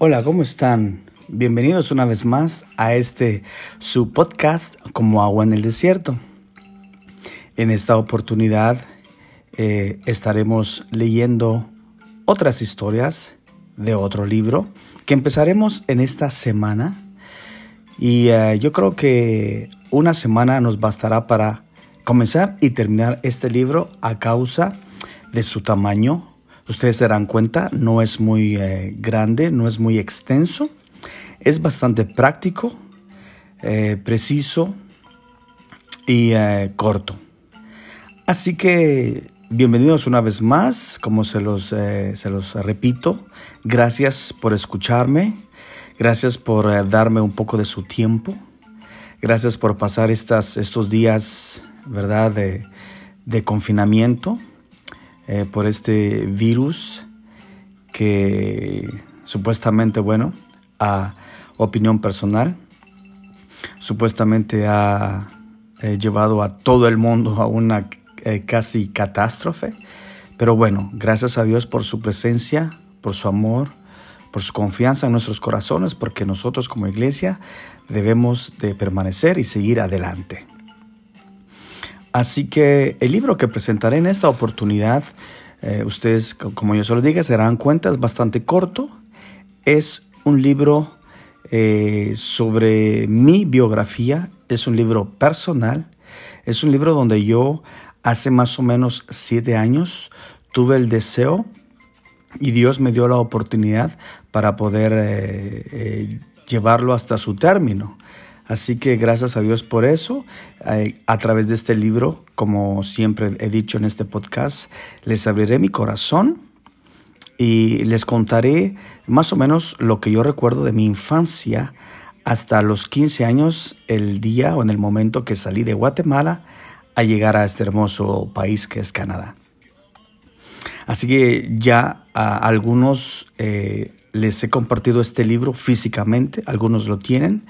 Hola, ¿cómo están? Bienvenidos una vez más a este su podcast como agua en el desierto. En esta oportunidad eh, estaremos leyendo otras historias de otro libro que empezaremos en esta semana y eh, yo creo que una semana nos bastará para comenzar y terminar este libro a causa de su tamaño Ustedes se darán cuenta, no es muy eh, grande, no es muy extenso, es bastante práctico, eh, preciso y eh, corto. Así que bienvenidos una vez más, como se los, se los repito, gracias por escucharme, gracias por darme un poco de su tiempo, gracias por pasar estas, estos días, ¿verdad?, de, de confinamiento eh, por este virus que supuestamente, bueno, a opinión personal, supuestamente ha eh, llevado a todo el mundo a una eh, casi catástrofe. Pero bueno, gracias a Dios por su presencia, por su amor, por su confianza en nuestros corazones, porque nosotros como iglesia debemos de permanecer y seguir adelante. Así que el libro que presentaré en esta oportunidad, eh, ustedes, como yo se lo diga, se darán cuenta, es bastante corto. Es un libro eh, sobre mi biografía, es un libro personal, es un libro donde yo hace más o menos siete años tuve el deseo y Dios me dio la oportunidad para poder eh, llevarlo hasta su término. Así que gracias a Dios por eso. Eh, a través de este libro, como siempre he dicho en este podcast, les abriré mi corazón y les contaré más o menos lo que yo recuerdo de mi infancia hasta los 15 años, el día o en el momento que salí de Guatemala a llegar a este hermoso país que es Canadá. Así que ya a algunos eh, les he compartido este libro físicamente, algunos lo tienen.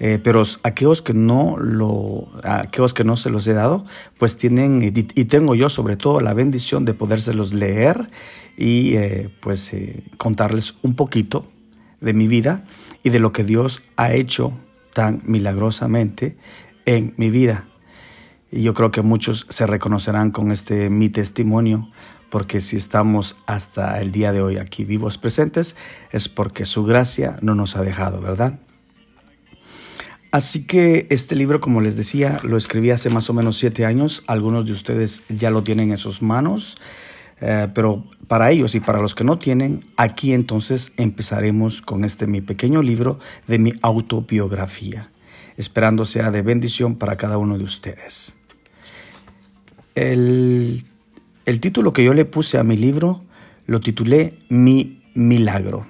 Eh, pero aquellos que no lo, aquellos que no se los he dado, pues tienen y, tengo yo sobre todo la bendición de podérselos leer y eh, pues eh, contarles un poquito de mi vida y de lo que Dios ha hecho tan milagrosamente en mi vida. Y yo creo que muchos se reconocerán con este mi testimonio, porque si estamos hasta el día de hoy aquí vivos presentes, es porque su gracia no nos ha dejado, ¿verdad? Así que este libro, como les decía, lo escribí hace más o menos siete años. Algunos de ustedes ya lo tienen en sus manos. Eh, pero para ellos y para los que no tienen, aquí entonces empezaremos con este mi pequeño libro de mi autobiografía, esperando sea de bendición para cada uno de ustedes. El, el título que yo le puse a mi libro lo titulé Mi Milagro.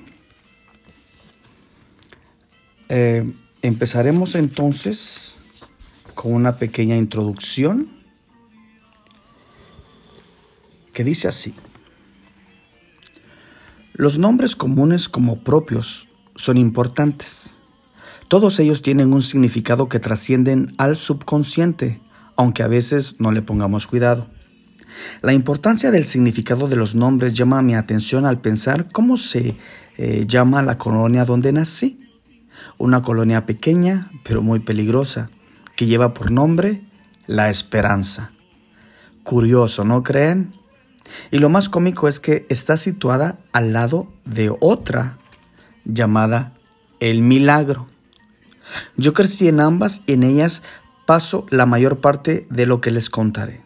Eh, Empezaremos entonces con una pequeña introducción que dice así. Los nombres comunes como propios son importantes. Todos ellos tienen un significado que trascienden al subconsciente, aunque a veces no le pongamos cuidado. La importancia del significado de los nombres llama mi atención al pensar cómo se eh, llama la colonia donde nací una colonia pequeña pero muy peligrosa que lleva por nombre La Esperanza. Curioso, ¿no creen? Y lo más cómico es que está situada al lado de otra llamada El Milagro. Yo crecí en ambas y en ellas paso la mayor parte de lo que les contaré.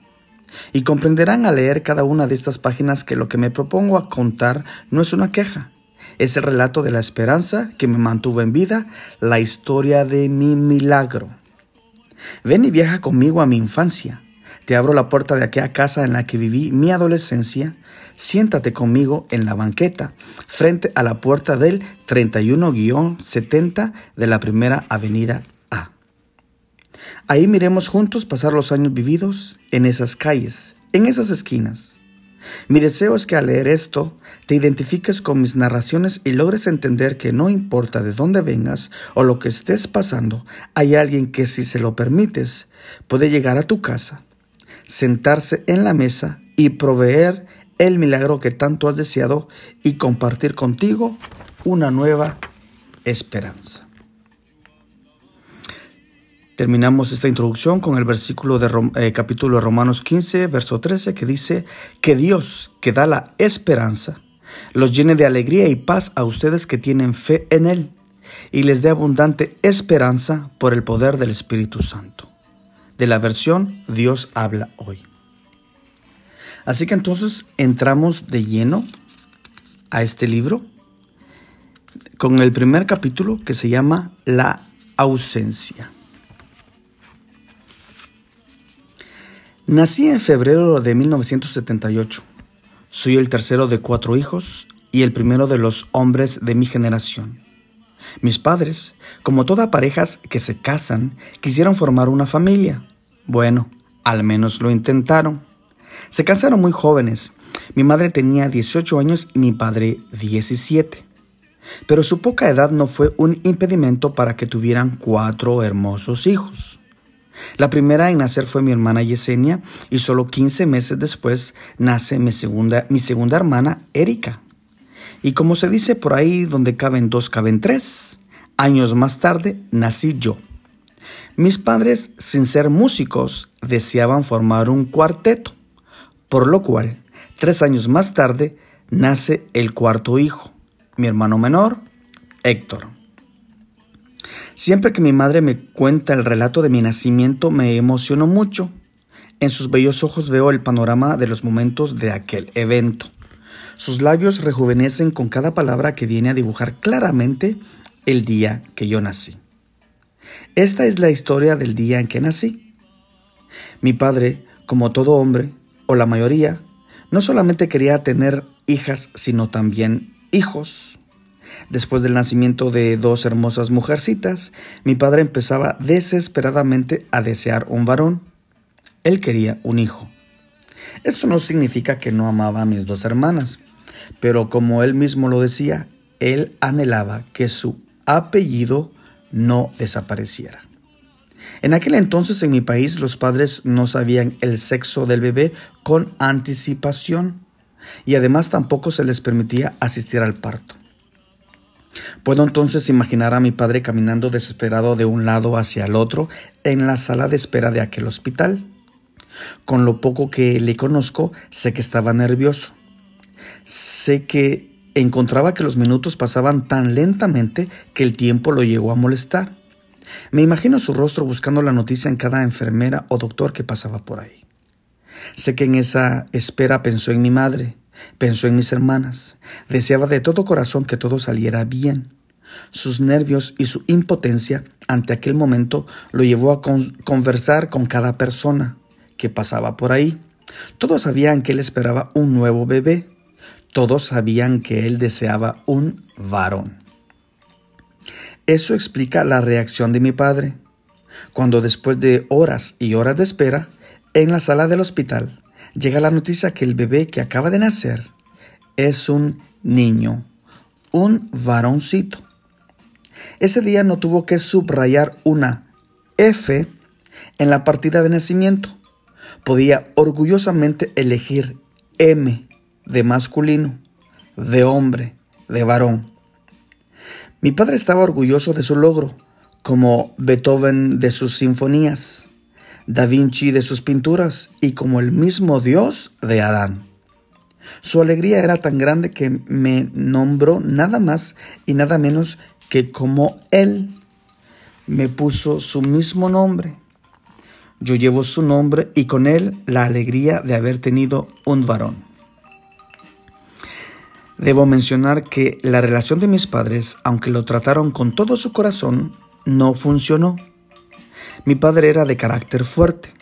Y comprenderán al leer cada una de estas páginas que lo que me propongo a contar no es una queja, es el relato de la esperanza que me mantuvo en vida, la historia de mi milagro. Ven y viaja conmigo a mi infancia. Te abro la puerta de aquella casa en la que viví mi adolescencia. Siéntate conmigo en la banqueta, frente a la puerta del 31-70 de la primera avenida A. Ahí miremos juntos pasar los años vividos en esas calles, en esas esquinas. Mi deseo es que al leer esto te identifiques con mis narraciones y logres entender que no importa de dónde vengas o lo que estés pasando, hay alguien que si se lo permites puede llegar a tu casa, sentarse en la mesa y proveer el milagro que tanto has deseado y compartir contigo una nueva esperanza. Terminamos esta introducción con el versículo de eh, capítulo de Romanos 15, verso 13, que dice que Dios, que da la esperanza, los llene de alegría y paz a ustedes que tienen fe en Él y les dé abundante esperanza por el poder del Espíritu Santo. De la versión Dios habla hoy. Así que entonces entramos de lleno a este libro con el primer capítulo que se llama La ausencia. Nací en febrero de 1978. Soy el tercero de cuatro hijos y el primero de los hombres de mi generación. Mis padres, como todas parejas que se casan, quisieron formar una familia. Bueno, al menos lo intentaron. Se casaron muy jóvenes. Mi madre tenía 18 años y mi padre 17. Pero su poca edad no fue un impedimento para que tuvieran cuatro hermosos hijos. La primera en nacer fue mi hermana Yesenia y solo 15 meses después nace mi segunda, mi segunda hermana Erika. Y como se dice por ahí, donde caben dos, caben tres, años más tarde nací yo. Mis padres, sin ser músicos, deseaban formar un cuarteto, por lo cual, tres años más tarde, nace el cuarto hijo, mi hermano menor, Héctor. Siempre que mi madre me cuenta el relato de mi nacimiento me emociono mucho. En sus bellos ojos veo el panorama de los momentos de aquel evento. Sus labios rejuvenecen con cada palabra que viene a dibujar claramente el día que yo nací. Esta es la historia del día en que nací. Mi padre, como todo hombre, o la mayoría, no solamente quería tener hijas, sino también hijos. Después del nacimiento de dos hermosas mujercitas, mi padre empezaba desesperadamente a desear un varón. Él quería un hijo. Esto no significa que no amaba a mis dos hermanas, pero como él mismo lo decía, él anhelaba que su apellido no desapareciera. En aquel entonces en mi país los padres no sabían el sexo del bebé con anticipación y además tampoco se les permitía asistir al parto. Puedo entonces imaginar a mi padre caminando desesperado de un lado hacia el otro en la sala de espera de aquel hospital. Con lo poco que le conozco, sé que estaba nervioso. Sé que encontraba que los minutos pasaban tan lentamente que el tiempo lo llegó a molestar. Me imagino su rostro buscando la noticia en cada enfermera o doctor que pasaba por ahí. Sé que en esa espera pensó en mi madre, Pensó en mis hermanas. Deseaba de todo corazón que todo saliera bien. Sus nervios y su impotencia ante aquel momento lo llevó a conversar con cada persona que pasaba por ahí. Todos sabían que él esperaba un nuevo bebé. Todos sabían que él deseaba un varón. Eso explica la reacción de mi padre, cuando después de horas y horas de espera, en la sala del hospital, llega la noticia que el bebé que acaba de nacer es un niño, un varoncito. Ese día no tuvo que subrayar una F en la partida de nacimiento. Podía orgullosamente elegir M de masculino, de hombre, de varón. Mi padre estaba orgulloso de su logro, como Beethoven de sus sinfonías. Da Vinci de sus pinturas y como el mismo Dios de Adán. Su alegría era tan grande que me nombró nada más y nada menos que como Él me puso su mismo nombre. Yo llevo su nombre y con él la alegría de haber tenido un varón. Debo mencionar que la relación de mis padres, aunque lo trataron con todo su corazón, no funcionó. Mi padre era de carácter fuerte.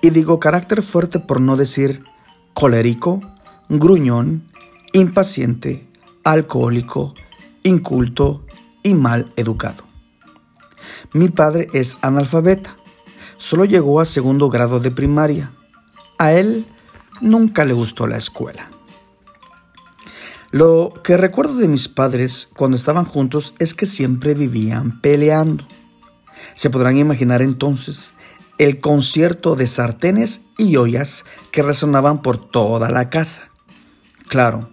Y digo carácter fuerte por no decir colérico, gruñón, impaciente, alcohólico, inculto y mal educado. Mi padre es analfabeta. Solo llegó a segundo grado de primaria. A él nunca le gustó la escuela. Lo que recuerdo de mis padres cuando estaban juntos es que siempre vivían peleando. Se podrán imaginar entonces el concierto de sartenes y ollas que resonaban por toda la casa. Claro,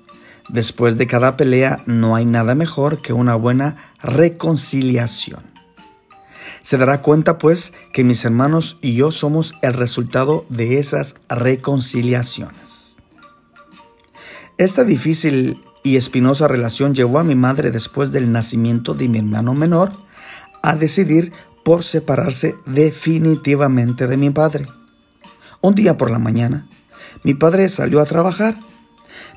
Después de cada pelea no hay nada mejor que una buena reconciliación. Se dará cuenta pues que mis hermanos y yo somos el resultado de esas reconciliaciones. Esta difícil y espinosa relación llevó a mi madre después del nacimiento de mi hermano menor a decidir por separarse definitivamente de mi padre. Un día por la mañana, mi padre salió a trabajar.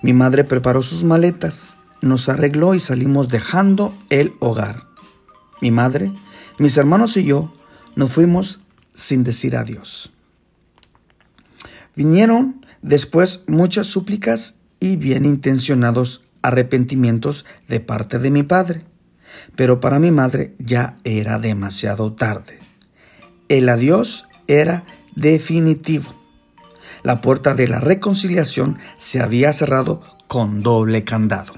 Mi madre preparó sus maletas, nos arregló y salimos dejando el hogar. Mi madre, mis hermanos y yo nos fuimos sin decir adiós. Vinieron después muchas súplicas y bien intencionados arrepentimientos de parte de mi padre, pero para mi madre ya era demasiado tarde. El adiós era definitivo. La puerta de la reconciliación se había cerrado con doble candado.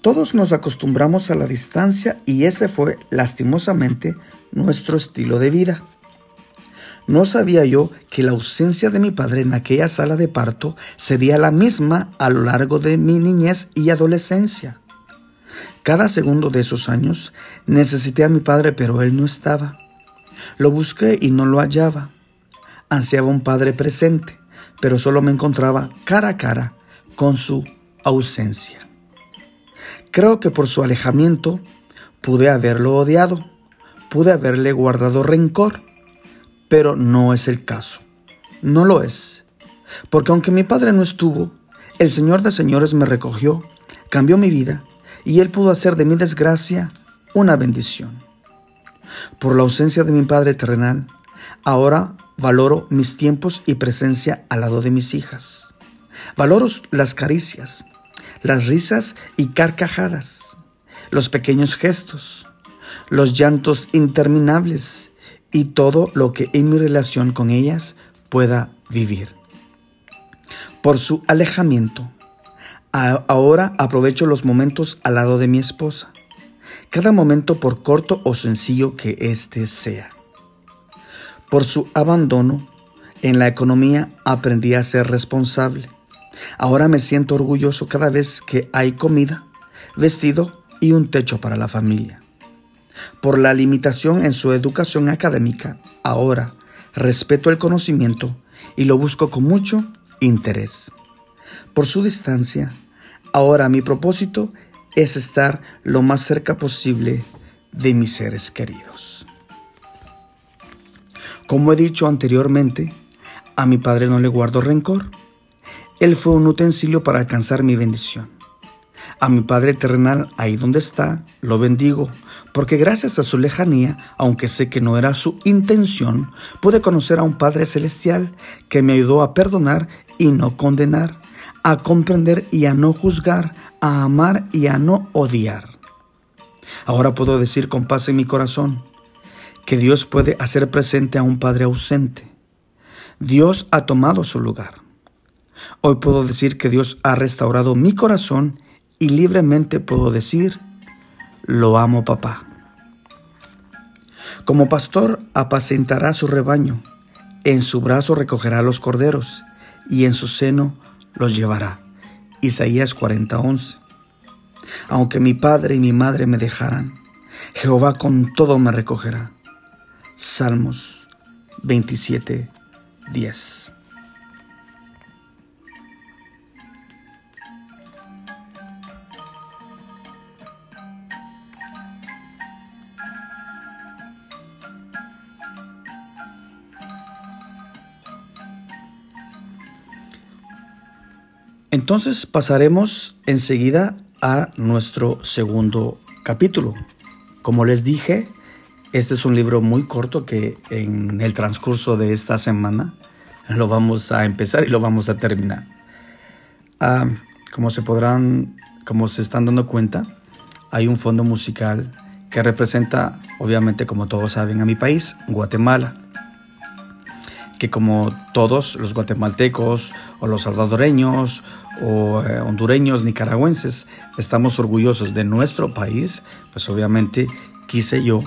Todos nos acostumbramos a la distancia y ese fue lastimosamente nuestro estilo de vida. No sabía yo que la ausencia de mi padre en aquella sala de parto sería la misma a lo largo de mi niñez y adolescencia. Cada segundo de esos años necesité a mi padre, pero él no estaba. Lo busqué y no lo hallaba. Ansiaba un padre presente, pero solo me encontraba cara a cara con su ausencia. Creo que por su alejamiento pude haberlo odiado, pude haberle guardado rencor, pero no es el caso. No lo es. Porque aunque mi padre no estuvo, el Señor de Señores me recogió, cambió mi vida y Él pudo hacer de mi desgracia una bendición. Por la ausencia de mi Padre terrenal, ahora valoro mis tiempos y presencia al lado de mis hijas. Valoro las caricias, las risas y carcajadas, los pequeños gestos, los llantos interminables y todo lo que en mi relación con ellas pueda vivir. Por su alejamiento, ahora aprovecho los momentos al lado de mi esposa cada momento por corto o sencillo que éste sea. Por su abandono en la economía aprendí a ser responsable. Ahora me siento orgulloso cada vez que hay comida, vestido y un techo para la familia. Por la limitación en su educación académica, ahora respeto el conocimiento y lo busco con mucho interés. Por su distancia, ahora mi propósito es estar lo más cerca posible de mis seres queridos. Como he dicho anteriormente, a mi Padre no le guardo rencor. Él fue un utensilio para alcanzar mi bendición. A mi Padre terrenal, ahí donde está, lo bendigo, porque gracias a su lejanía, aunque sé que no era su intención, pude conocer a un Padre celestial que me ayudó a perdonar y no condenar, a comprender y a no juzgar, a amar y a no odiar. Ahora puedo decir con paz en mi corazón que Dios puede hacer presente a un Padre ausente. Dios ha tomado su lugar. Hoy puedo decir que Dios ha restaurado mi corazón y libremente puedo decir, lo amo papá. Como pastor apacentará su rebaño, en su brazo recogerá los corderos y en su seno los llevará. Isaías 40:11. Aunque mi padre y mi madre me dejaran, Jehová con todo me recogerá. Salmos 27:10. Entonces pasaremos enseguida a nuestro segundo capítulo. Como les dije, este es un libro muy corto que en el transcurso de esta semana lo vamos a empezar y lo vamos a terminar. Ah, como se podrán, como se están dando cuenta, hay un fondo musical que representa, obviamente, como todos saben, a mi país, Guatemala que como todos los guatemaltecos o los salvadoreños o eh, hondureños, nicaragüenses, estamos orgullosos de nuestro país, pues obviamente quise yo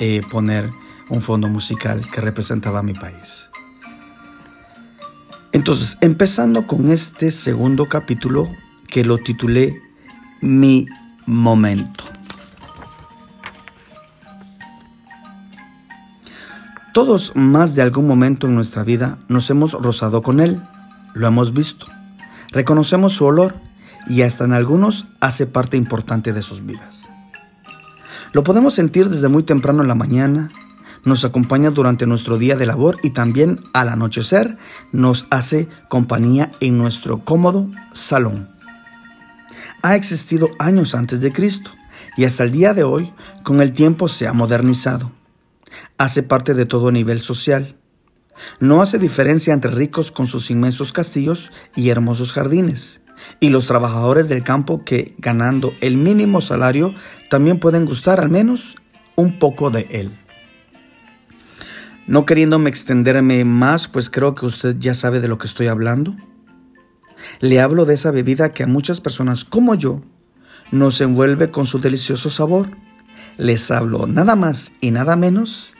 eh, poner un fondo musical que representaba mi país. Entonces, empezando con este segundo capítulo, que lo titulé Mi momento. Todos más de algún momento en nuestra vida nos hemos rozado con él, lo hemos visto, reconocemos su olor y hasta en algunos hace parte importante de sus vidas. Lo podemos sentir desde muy temprano en la mañana, nos acompaña durante nuestro día de labor y también al anochecer nos hace compañía en nuestro cómodo salón. Ha existido años antes de Cristo y hasta el día de hoy con el tiempo se ha modernizado hace parte de todo nivel social. No hace diferencia entre ricos con sus inmensos castillos y hermosos jardines, y los trabajadores del campo que, ganando el mínimo salario, también pueden gustar al menos un poco de él. No queriéndome extenderme más, pues creo que usted ya sabe de lo que estoy hablando. Le hablo de esa bebida que a muchas personas como yo nos envuelve con su delicioso sabor. Les hablo nada más y nada menos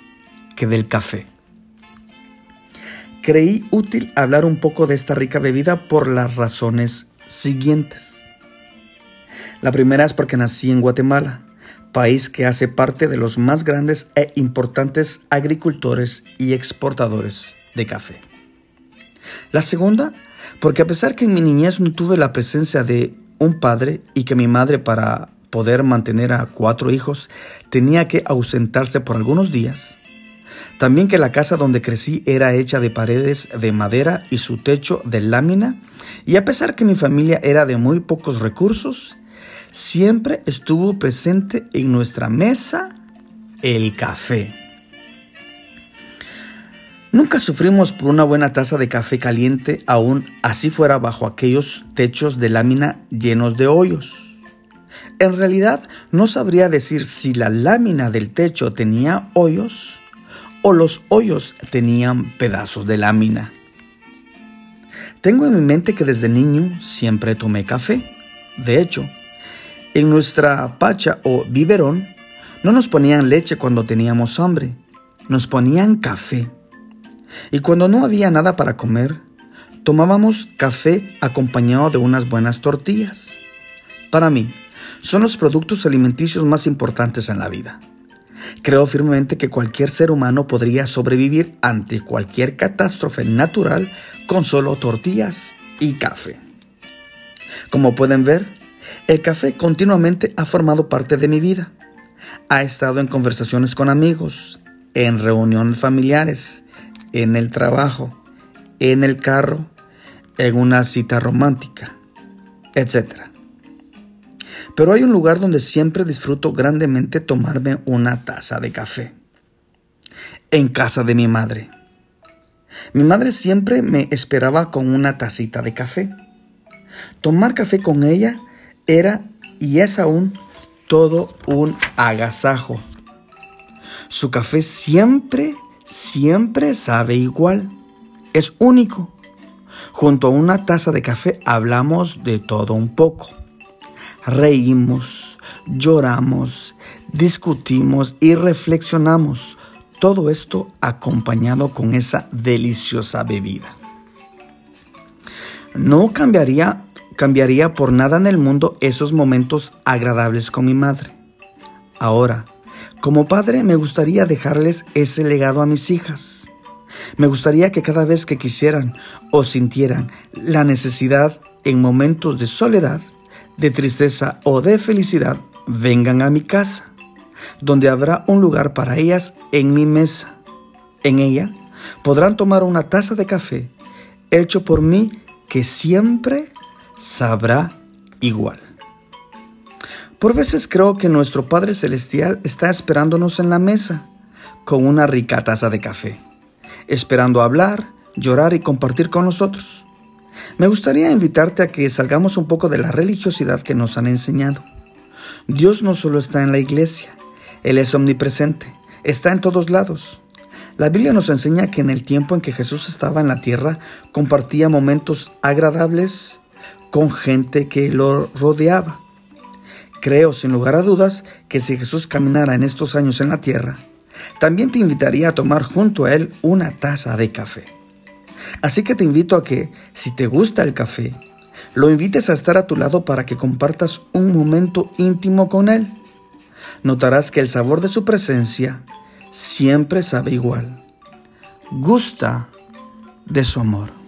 que del café. Creí útil hablar un poco de esta rica bebida por las razones siguientes. La primera es porque nací en Guatemala, país que hace parte de los más grandes e importantes agricultores y exportadores de café. La segunda, porque a pesar que en mi niñez no tuve la presencia de un padre y que mi madre para poder mantener a cuatro hijos tenía que ausentarse por algunos días, también que la casa donde crecí era hecha de paredes de madera y su techo de lámina, y a pesar que mi familia era de muy pocos recursos, siempre estuvo presente en nuestra mesa el café. Nunca sufrimos por una buena taza de café caliente, aún así fuera bajo aquellos techos de lámina llenos de hoyos. En realidad no sabría decir si la lámina del techo tenía hoyos o los hoyos tenían pedazos de lámina. Tengo en mi mente que desde niño siempre tomé café. De hecho, en nuestra pacha o biberón no nos ponían leche cuando teníamos hambre, nos ponían café. Y cuando no había nada para comer, tomábamos café acompañado de unas buenas tortillas. Para mí, son los productos alimenticios más importantes en la vida. Creo firmemente que cualquier ser humano podría sobrevivir ante cualquier catástrofe natural con solo tortillas y café. Como pueden ver, el café continuamente ha formado parte de mi vida. Ha estado en conversaciones con amigos, en reuniones familiares, en el trabajo, en el carro, en una cita romántica, etc. Pero hay un lugar donde siempre disfruto grandemente tomarme una taza de café. En casa de mi madre. Mi madre siempre me esperaba con una tacita de café. Tomar café con ella era y es aún todo un agasajo. Su café siempre, siempre sabe igual. Es único. Junto a una taza de café hablamos de todo un poco reímos, lloramos, discutimos y reflexionamos. Todo esto acompañado con esa deliciosa bebida. No cambiaría, cambiaría por nada en el mundo esos momentos agradables con mi madre. Ahora, como padre me gustaría dejarles ese legado a mis hijas. Me gustaría que cada vez que quisieran o sintieran la necesidad en momentos de soledad, de tristeza o de felicidad, vengan a mi casa, donde habrá un lugar para ellas en mi mesa. En ella podrán tomar una taza de café hecho por mí que siempre sabrá igual. Por veces creo que nuestro Padre Celestial está esperándonos en la mesa con una rica taza de café, esperando hablar, llorar y compartir con nosotros. Me gustaría invitarte a que salgamos un poco de la religiosidad que nos han enseñado. Dios no solo está en la iglesia, Él es omnipresente, está en todos lados. La Biblia nos enseña que en el tiempo en que Jesús estaba en la tierra, compartía momentos agradables con gente que lo rodeaba. Creo sin lugar a dudas que si Jesús caminara en estos años en la tierra, también te invitaría a tomar junto a Él una taza de café. Así que te invito a que, si te gusta el café, lo invites a estar a tu lado para que compartas un momento íntimo con Él. Notarás que el sabor de su presencia siempre sabe igual. Gusta de su amor.